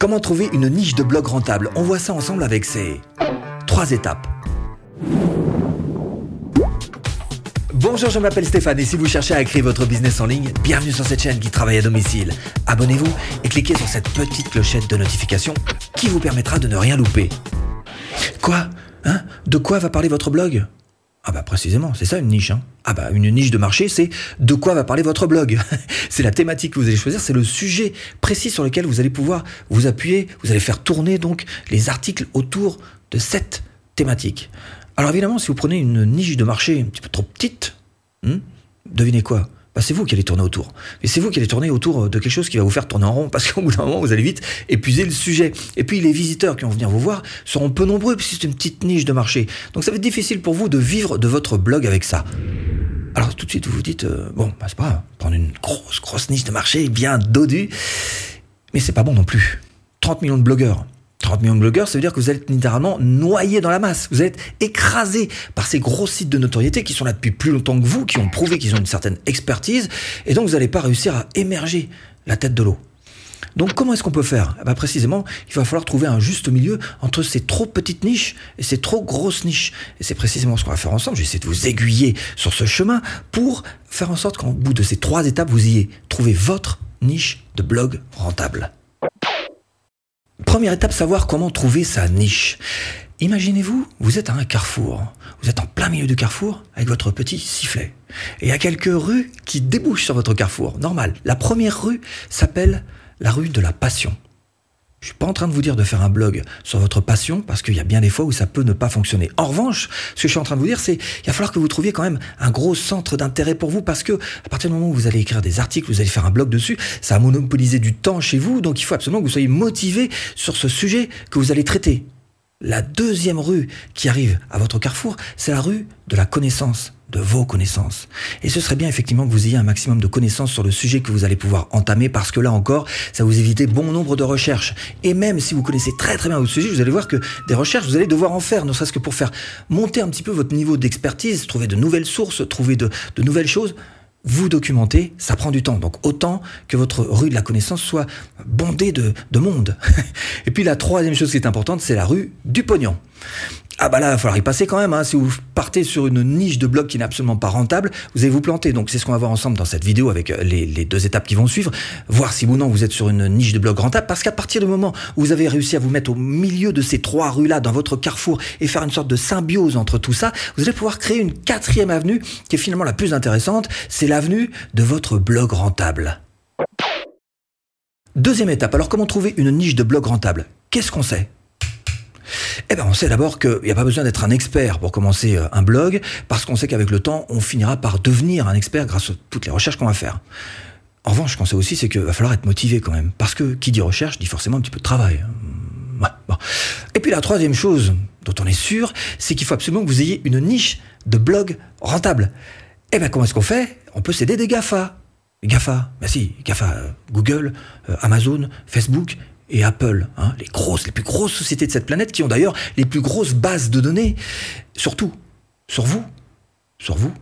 Comment trouver une niche de blog rentable On voit ça ensemble avec ces trois étapes. Bonjour, je m'appelle Stéphane et si vous cherchez à créer votre business en ligne, bienvenue sur cette chaîne qui travaille à domicile. Abonnez-vous et cliquez sur cette petite clochette de notification qui vous permettra de ne rien louper. Quoi? Hein? De quoi va parler votre blog? Ah bah précisément, c'est ça une niche. Hein. Ah bah une niche de marché, c'est de quoi va parler votre blog. c'est la thématique que vous allez choisir, c'est le sujet précis sur lequel vous allez pouvoir vous appuyer. Vous allez faire tourner donc les articles autour de cette thématique. Alors évidemment, si vous prenez une niche de marché un petit peu trop petite, hmm, devinez quoi? Bah, c'est vous qui allez tourner autour. Et c'est vous qui allez tourner autour de quelque chose qui va vous faire tourner en rond, parce qu'au bout d'un moment, vous allez vite épuiser le sujet. Et puis, les visiteurs qui vont venir vous voir seront peu nombreux, puisque c'est une petite niche de marché. Donc, ça va être difficile pour vous de vivre de votre blog avec ça. Alors, tout de suite, vous vous dites, euh, bon, bah, c'est pas grave, prendre une grosse, grosse niche de marché bien dodue, mais c'est pas bon non plus. 30 millions de blogueurs, 30 millions de blogueurs, ça veut dire que vous êtes littéralement noyé dans la masse. Vous êtes écrasé par ces gros sites de notoriété qui sont là depuis plus longtemps que vous, qui ont prouvé qu'ils ont une certaine expertise, et donc vous n'allez pas réussir à émerger la tête de l'eau. Donc comment est-ce qu'on peut faire? Eh ben, Précisément, il va falloir trouver un juste milieu entre ces trop petites niches et ces trop grosses niches. Et c'est précisément ce qu'on va faire ensemble. Je vais essayer de vous aiguiller sur ce chemin pour faire en sorte qu'en bout de ces trois étapes, vous ayez trouvé votre niche de blog rentable. Première étape, savoir comment trouver sa niche. Imaginez-vous, vous êtes à un carrefour. Vous êtes en plein milieu du carrefour avec votre petit sifflet. Et il y a quelques rues qui débouchent sur votre carrefour. Normal. La première rue s'appelle la rue de la passion. Je suis pas en train de vous dire de faire un blog sur votre passion parce qu'il y a bien des fois où ça peut ne pas fonctionner. En revanche, ce que je suis en train de vous dire, c'est qu'il va falloir que vous trouviez quand même un gros centre d'intérêt pour vous parce que à partir du moment où vous allez écrire des articles, vous allez faire un blog dessus, ça va monopoliser du temps chez vous. Donc il faut absolument que vous soyez motivé sur ce sujet que vous allez traiter. La deuxième rue qui arrive à votre carrefour, c'est la rue de la connaissance de vos connaissances. Et ce serait bien effectivement que vous ayez un maximum de connaissances sur le sujet que vous allez pouvoir entamer parce que là encore, ça vous évite bon nombre de recherches. Et même si vous connaissez très très bien votre sujet, vous allez voir que des recherches, vous allez devoir en faire, ne serait-ce que pour faire monter un petit peu votre niveau d'expertise, trouver de nouvelles sources, trouver de, de nouvelles choses vous documenter, ça prend du temps. Donc autant que votre rue de la connaissance soit bondée de, de monde. Et puis la troisième chose qui est importante, c'est la rue du pognon. Ah bah là, il va falloir y passer quand même. Hein. Si vous partez sur une niche de blog qui n'est absolument pas rentable, vous allez vous planter. Donc c'est ce qu'on va voir ensemble dans cette vidéo avec euh, les, deux étapes qui vont suivre. Voir si ou non vous êtes sur une niche de blog rentable. Parce qu'à partir du moment où vous avez réussi à vous mettre au milieu de ces trois rues-là dans votre carrefour et faire une sorte de symbiose entre tout ça, vous allez pouvoir créer une quatrième avenue qui est finalement la plus intéressante. C'est l'avenue de votre blog rentable. Deuxième étape. Alors comment trouver une niche de blog rentable? Qu'est-ce qu'on sait? Eh ben, on sait d'abord qu'il n'y a pas besoin d'être un expert pour commencer euh, un blog, parce qu'on sait qu'avec le temps, on finira par devenir un expert grâce à toutes les recherches qu'on va faire. En revanche, ce qu'on sait aussi, c'est qu'il va falloir être motivé quand même, parce que qui dit recherche dit forcément un petit peu de travail. Et puis la troisième chose dont on est sûr, c'est qu'il faut absolument que vous ayez une niche de blog rentable. Eh bien, comment est-ce qu'on fait? On peut s'aider des GAFA. GAFA, ben si, GAFA, euh, Google, euh, Amazon, Facebook, et Apple, hein, les grosses, les plus grosses sociétés de cette planète, qui ont d'ailleurs les plus grosses bases de données, surtout sur vous, sur vous,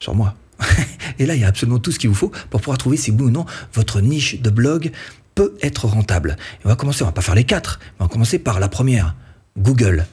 sur moi. et là, il y a absolument tout ce qu'il vous faut pour pouvoir trouver si oui ou non votre niche de blog peut être rentable. On va commencer, on va pas faire les quatre, mais on va commencer par la première, Google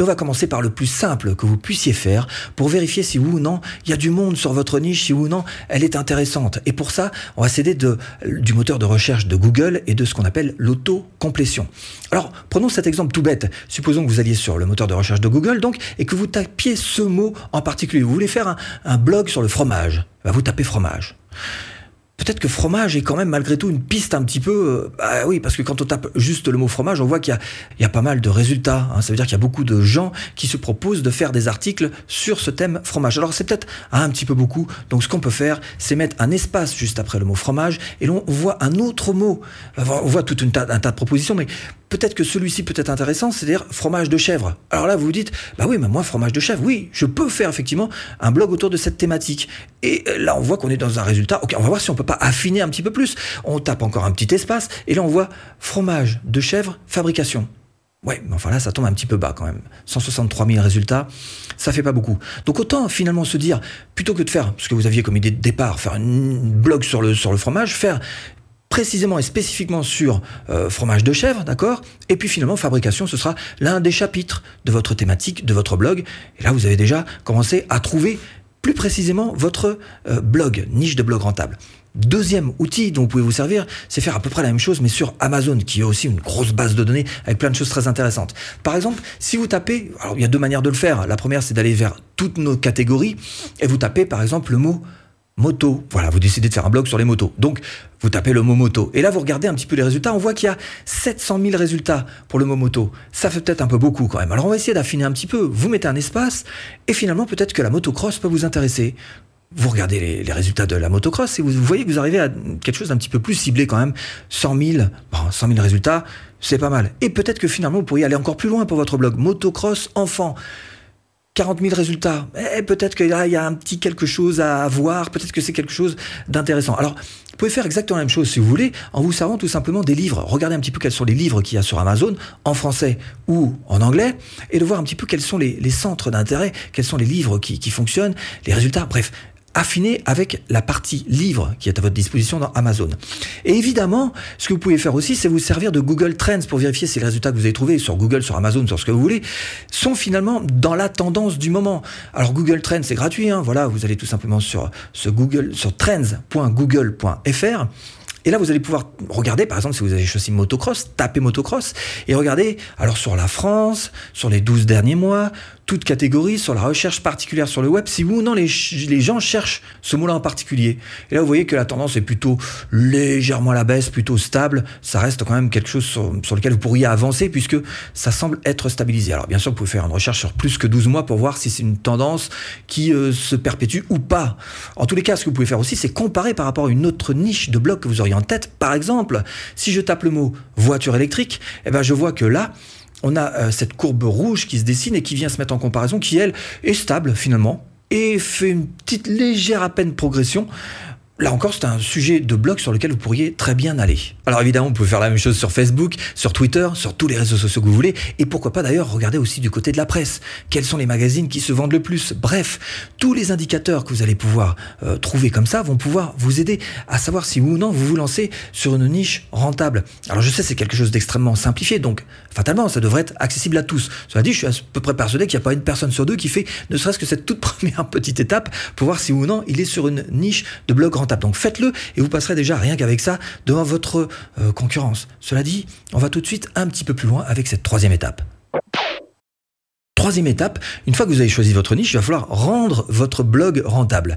on va commencer par le plus simple que vous puissiez faire pour vérifier si oui ou non il y a du monde sur votre niche, si oui ou non elle est intéressante. Et pour ça, on va s'aider du moteur de recherche de Google et de ce qu'on appelle l'auto-complétion. Alors, prenons cet exemple tout bête. Supposons que vous alliez sur le moteur de recherche de Google, donc, et que vous tapiez ce mot en particulier. Vous voulez faire un, blog sur le fromage. Bah, vous tapez fromage peut-être que fromage est quand même malgré tout une piste un petit peu. Euh, bah oui, parce que quand on tape juste le mot fromage, on voit qu'il y, a, pas mal de résultats. Hein. Ça veut dire qu'il y a beaucoup de gens qui se proposent de faire des articles sur ce thème fromage. Alors c'est peut-être un petit peu beaucoup. Donc ce qu'on peut faire, c'est mettre un espace juste après le mot fromage et l'on voit un autre mot. On voit tout un tas de propositions, mais peut-être que celui-ci peut être intéressant, c'est-à-dire fromage de chèvre. Alors là, vous vous dites, bah oui, mais moi, fromage de chèvre, oui, je peux faire effectivement un blog autour de cette thématique. Et euh, là, on voit qu'on est dans un résultat. Ok, on va voir si on peut pas affiner un petit peu plus. On tape encore un petit espace, et là, on voit fromage de chèvre, fabrication. Ouais, mais enfin là, ça tombe un petit peu bas quand même. 163 000 résultats, ça fait pas beaucoup. Donc autant finalement se dire, plutôt que de faire ce que vous aviez comme idée de départ, faire un blog sur le, sur le fromage, faire précisément et spécifiquement sur euh, fromage de chèvre, d'accord? Et puis finalement, fabrication, ce sera l'un des chapitres de votre thématique, de votre blog. Et là, vous avez déjà commencé à trouver plus précisément votre euh, blog, niche de blog rentable. Deuxième outil dont vous pouvez vous servir, c'est faire à peu près la même chose, mais sur Amazon, qui est aussi une grosse base de données avec plein de choses très intéressantes. Par exemple, si vous tapez, alors il y a deux manières de le faire. La première, c'est d'aller vers toutes nos catégories et vous tapez par exemple le mot moto. Voilà, vous décidez de faire un blog sur les motos. Donc, vous tapez le mot moto. Et là, vous regardez un petit peu les résultats. On voit qu'il y a 700 000 résultats pour le mot moto. Ça fait peut-être un peu beaucoup quand même. Alors, on va essayer d'affiner un petit peu. Vous mettez un espace et finalement, peut-être que la motocross peut vous intéresser. Vous regardez les, résultats de la motocross et vous, voyez que vous arrivez à quelque chose d'un petit peu plus ciblé quand même. 100 000, bon, 100 000 résultats, c'est pas mal. Et peut-être que finalement, vous pourriez aller encore plus loin pour votre blog. Motocross enfant. 40 000 résultats. Eh, peut-être que là, il y a un petit quelque chose à voir, peut-être que c'est quelque chose d'intéressant. Alors, vous pouvez faire exactement la même chose si vous voulez, en vous servant tout simplement des livres. Regardez un petit peu quels sont les livres qu'il y a sur Amazon, en français ou en anglais, et de voir un petit peu quels sont les, centres d'intérêt, quels sont les livres qui fonctionnent, les résultats. Bref, affiné avec la partie livre qui est à votre disposition dans Amazon. Et évidemment, ce que vous pouvez faire aussi, c'est vous servir de Google Trends pour vérifier si les résultats que vous avez trouvés sur Google, sur Amazon, sur ce que vous voulez, sont finalement dans la tendance du moment. Alors Google Trends, c'est gratuit, hein, voilà, vous allez tout simplement sur ce Google, sur trends.google.fr et là, vous allez pouvoir regarder, par exemple, si vous avez choisi motocross, taper motocross et regarder alors sur la France, sur les 12 derniers mois, toute catégorie, sur la recherche particulière sur le web, si vous ou non les, les gens cherchent ce mot-là en particulier. Et là, vous voyez que la tendance est plutôt légèrement à la baisse, plutôt stable. Ça reste quand même quelque chose sur, lequel vous pourriez avancer puisque ça semble être stabilisé. Alors, bien sûr, vous pouvez faire une recherche sur plus que 12 mois pour voir si c'est une tendance qui euh, se perpétue ou pas. En tous les cas, ce que vous pouvez faire aussi, c'est comparer par rapport à une autre niche de blog que vous auriez en tête. Par exemple, si je tape le mot voiture électrique, eh ben, je vois que là, on a euh, cette courbe rouge qui se dessine et qui vient se mettre en comparaison, qui elle est stable finalement et fait une petite légère à peine progression Là encore, c'est un sujet de blog sur lequel vous pourriez très bien aller. Alors évidemment, vous pouvez faire la même chose sur Facebook, sur Twitter, sur tous les réseaux sociaux que vous voulez, et pourquoi pas d'ailleurs regarder aussi du côté de la presse. Quels sont les magazines qui se vendent le plus? Bref, tous les indicateurs que vous allez pouvoir euh, trouver comme ça vont pouvoir vous aider à savoir si ou non vous vous lancez sur une niche rentable. Alors je sais, c'est quelque chose d'extrêmement simplifié, donc fatalement, ça devrait être accessible à tous. Cela dit, je suis à peu près persuadé qu'il n'y a pas une personne sur deux qui fait ne serait-ce que cette toute première petite étape pour voir si ou non il est sur une niche de blog rentable. Donc faites-le et vous passerez déjà rien qu'avec ça devant votre euh, concurrence. Cela dit, on va tout de suite un petit peu plus loin avec cette troisième étape. Troisième étape, une fois que vous avez choisi votre niche, il va falloir rendre votre blog rentable.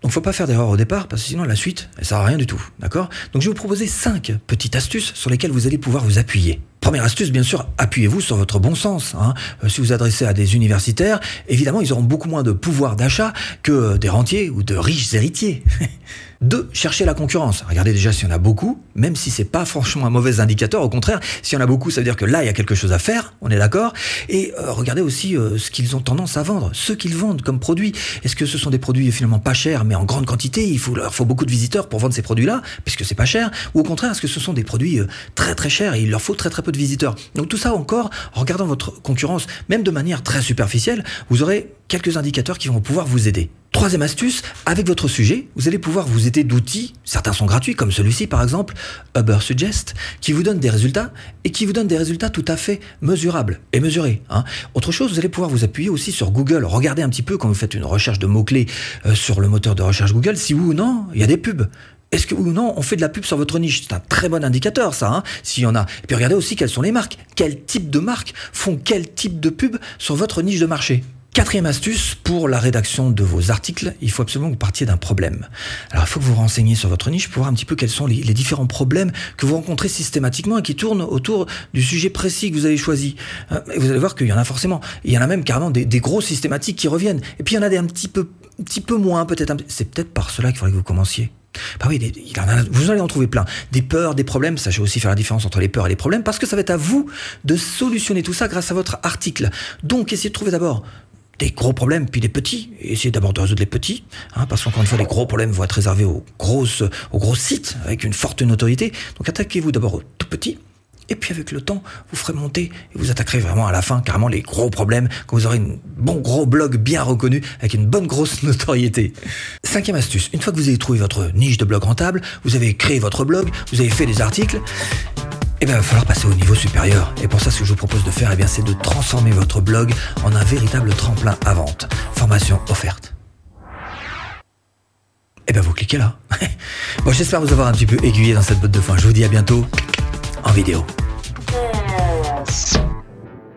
Donc, faut pas faire d'erreur au départ, parce que sinon la suite, elle sert à rien du tout, Donc, je vais vous proposer cinq petites astuces sur lesquelles vous allez pouvoir vous appuyer. Première astuce, bien sûr, appuyez-vous sur votre bon sens. Hein. Euh, si vous adressez à des universitaires, évidemment, ils auront beaucoup moins de pouvoir d'achat que des rentiers ou de riches héritiers. Deux, cherchez la concurrence. Regardez déjà s'il y en a beaucoup, même si c'est pas franchement un mauvais indicateur. Au contraire, s'il y en a beaucoup, ça veut dire que là, il y a quelque chose à faire. On est d'accord. Et euh, regardez aussi euh, ce qu'ils ont tendance à vendre, ce qu'ils vendent comme produits. Est-ce que ce sont des produits finalement pas chers, mais en grande quantité? Il faut leur faut beaucoup de visiteurs pour vendre ces produits-là, puisque c'est pas cher. Ou au contraire, est-ce que ce sont des produits très très chers et il leur faut très très peu de visiteurs. Donc tout ça encore, en regardant votre concurrence, même de manière très superficielle, vous aurez quelques indicateurs qui vont pouvoir vous aider. Troisième astuce, avec votre sujet, vous allez pouvoir vous aider d'outils, certains sont gratuits, comme celui-ci par exemple, Uber Suggest, qui vous donne des résultats et qui vous donne des résultats tout à fait mesurables et mesurés. Hein. Autre chose, vous allez pouvoir vous appuyer aussi sur Google. Regardez un petit peu quand vous faites une recherche de mots-clés euh, sur le moteur de recherche Google, si oui ou non, il y a des pubs. Est-ce que ou non on fait de la pub sur votre niche? C'est un très bon indicateur ça, hein, s'il y en a. Et puis regardez aussi quelles sont les marques. Quel type de marques font quel type de pub sur votre niche de marché? Quatrième astuce, pour la rédaction de vos articles, il faut absolument que vous partiez d'un problème. Alors il faut que vous renseigniez sur votre niche pour voir un petit peu quels sont les, différents problèmes que vous rencontrez systématiquement et qui tournent autour du sujet précis que vous avez choisi. Euh, et vous allez voir qu'il y en a forcément. Il y en a même carrément des, des gros systématiques qui reviennent. Et puis il y en a des un petit peu, un petit peu moins peut-être. C'est peut-être par cela qu'il faudrait que vous commenciez. Bah vous allez en trouver plein. Des peurs, des problèmes. Sachez aussi faire la différence entre les peurs et les problèmes parce que ça va être à vous de solutionner tout ça grâce à votre article. Donc, essayez de trouver d'abord des gros problèmes puis des petits. essayez d'abord de résoudre les petits, hein, parce qu'encore une fois, les gros problèmes vont être réservés aux grosses, aux gros sites avec une forte notoriété. Donc, attaquez-vous d'abord aux tout petits Et puis avec le temps, vous ferez monter et vous attaquerez vraiment à la fin carrément les gros problèmes quand vous aurez un bon gros blog bien reconnu avec une bonne grosse notoriété. Cinquième astuce, une fois que vous avez trouvé votre niche de blog rentable, vous avez créé votre blog, vous avez fait des articles, eh bien, il va falloir passer au niveau supérieur. Et pour ça, ce que je vous propose de faire, eh bien, c'est de transformer votre blog en un véritable tremplin à vente. Formation offerte. Eh bien, vous cliquez là. bon, j'espère vous avoir un petit peu aiguillé dans cette botte de foin. Je vous dis à bientôt en vidéo.